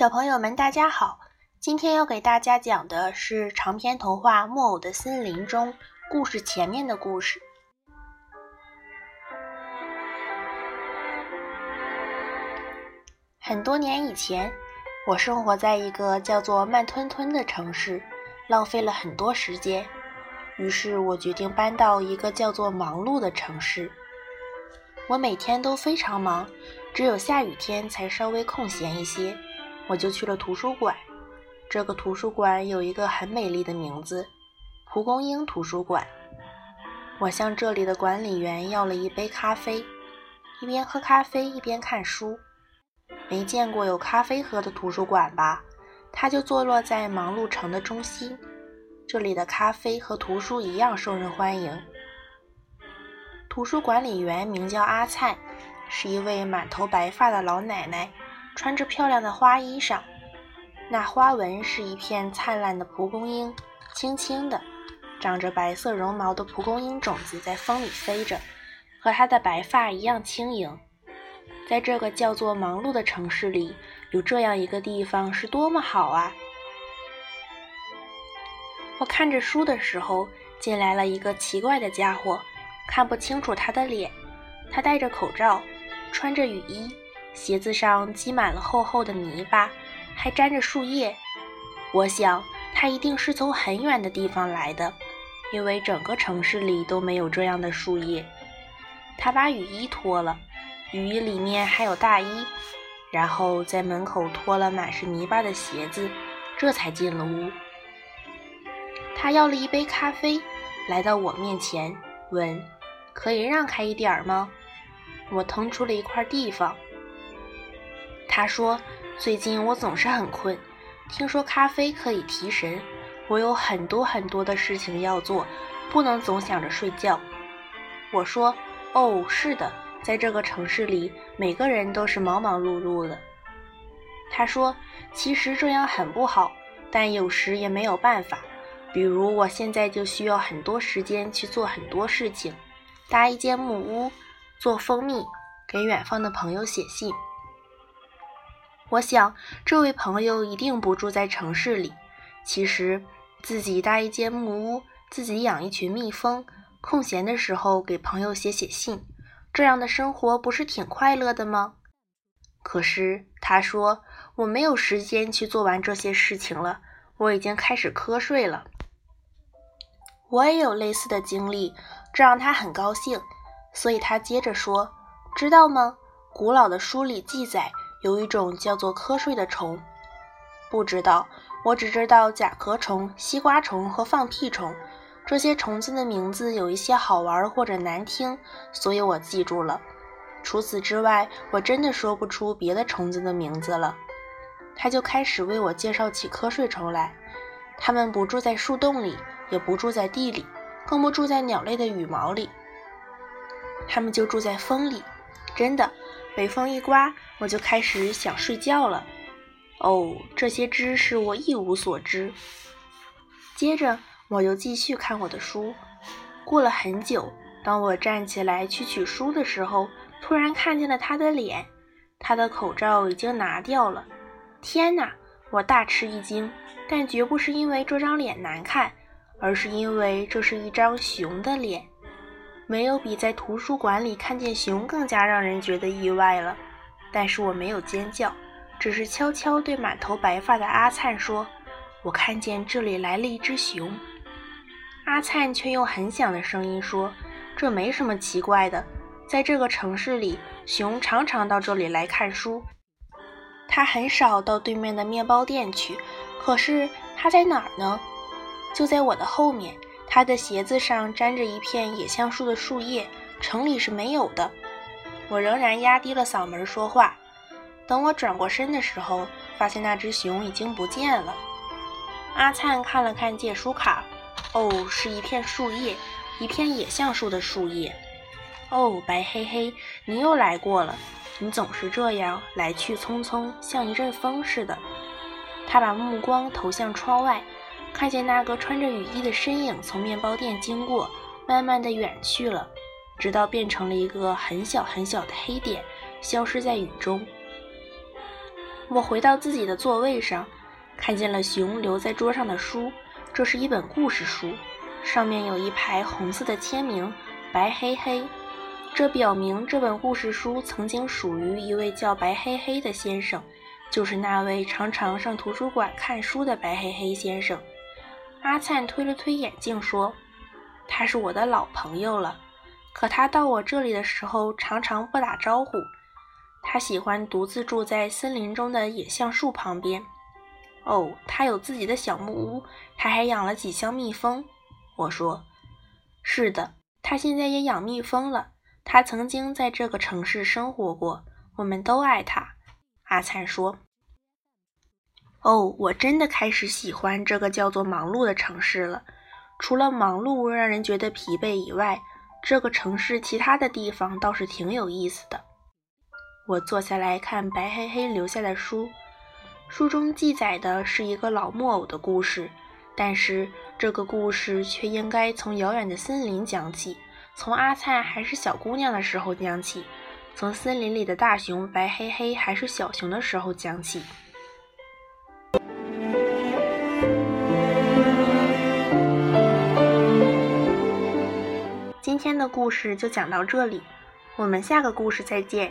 小朋友们，大家好！今天要给大家讲的是长篇童话《木偶的森林》中故事前面的故事。很多年以前，我生活在一个叫做慢吞吞的城市，浪费了很多时间。于是我决定搬到一个叫做忙碌的城市。我每天都非常忙，只有下雨天才稍微空闲一些。我就去了图书馆。这个图书馆有一个很美丽的名字——蒲公英图书馆。我向这里的管理员要了一杯咖啡，一边喝咖啡一边看书。没见过有咖啡喝的图书馆吧？它就坐落在忙碌城的中心。这里的咖啡和图书一样受人欢迎。图书管理员名叫阿灿，是一位满头白发的老奶奶。穿着漂亮的花衣裳，那花纹是一片灿烂的蒲公英，轻轻的，长着白色绒毛的蒲公英种子在风里飞着，和她的白发一样轻盈。在这个叫做忙碌的城市里，有这样一个地方是多么好啊！我看着书的时候，进来了一个奇怪的家伙，看不清楚他的脸，他戴着口罩，穿着雨衣。鞋子上积满了厚厚的泥巴，还沾着树叶。我想他一定是从很远的地方来的，因为整个城市里都没有这样的树叶。他把雨衣脱了，雨衣里面还有大衣，然后在门口脱了满是泥巴的鞋子，这才进了屋。他要了一杯咖啡，来到我面前，问：“可以让开一点吗？”我腾出了一块地方。他说：“最近我总是很困，听说咖啡可以提神。我有很多很多的事情要做，不能总想着睡觉。”我说：“哦，是的，在这个城市里，每个人都是忙忙碌碌的。”他说：“其实这样很不好，但有时也没有办法。比如我现在就需要很多时间去做很多事情：搭一间木屋，做蜂蜜，给远方的朋友写信。”我想，这位朋友一定不住在城市里。其实，自己搭一间木屋，自己养一群蜜蜂，空闲的时候给朋友写写信，这样的生活不是挺快乐的吗？可是，他说我没有时间去做完这些事情了，我已经开始瞌睡了。我也有类似的经历，这让他很高兴，所以他接着说：“知道吗？古老的书里记载。”有一种叫做瞌睡的虫，不知道，我只知道甲壳虫、西瓜虫和放屁虫。这些虫子的名字有一些好玩或者难听，所以我记住了。除此之外，我真的说不出别的虫子的名字了。他就开始为我介绍起瞌睡虫来。它们不住在树洞里，也不住在地里，更不住在鸟类的羽毛里。它们就住在风里，真的。北风一刮，我就开始想睡觉了。哦，这些知识我一无所知。接着，我又继续看我的书。过了很久，当我站起来去取书的时候，突然看见了他的脸。他的口罩已经拿掉了。天哪！我大吃一惊，但绝不是因为这张脸难看，而是因为这是一张熊的脸。没有比在图书馆里看见熊更加让人觉得意外了，但是我没有尖叫，只是悄悄对满头白发的阿灿说：“我看见这里来了一只熊。”阿灿却用很响的声音说：“这没什么奇怪的，在这个城市里，熊常常到这里来看书。他很少到对面的面包店去，可是他在哪儿呢？就在我的后面。”他的鞋子上沾着一片野橡树的树叶，城里是没有的。我仍然压低了嗓门说话。等我转过身的时候，发现那只熊已经不见了。阿灿看了看借书卡，哦，是一片树叶，一片野橡树的树叶。哦，白黑黑，你又来过了。你总是这样来去匆匆，像一阵风似的。他把目光投向窗外。看见那个穿着雨衣的身影从面包店经过，慢慢的远去了，直到变成了一个很小很小的黑点，消失在雨中。我回到自己的座位上，看见了熊留在桌上的书，这是一本故事书，上面有一排红色的签名，白黑黑。这表明这本故事书曾经属于一位叫白黑黑的先生，就是那位常常上图书馆看书的白黑黑先生。阿灿推了推眼镜说：“他是我的老朋友了，可他到我这里的时候常常不打招呼。他喜欢独自住在森林中的野橡树旁边。哦，他有自己的小木屋，他还养了几箱蜜蜂。”我说：“是的，他现在也养蜜蜂了。”他曾经在这个城市生活过，我们都爱他。阿灿说：“哦，我真的开始喜欢这个叫做忙碌的城市了。除了忙碌让人觉得疲惫以外，这个城市其他的地方倒是挺有意思的。”我坐下来看白黑黑留下的书，书中记载的是一个老木偶的故事，但是这个故事却应该从遥远的森林讲起。从阿灿还是小姑娘的时候讲起，从森林里的大熊白黑黑还是小熊的时候讲起。今天的故事就讲到这里，我们下个故事再见。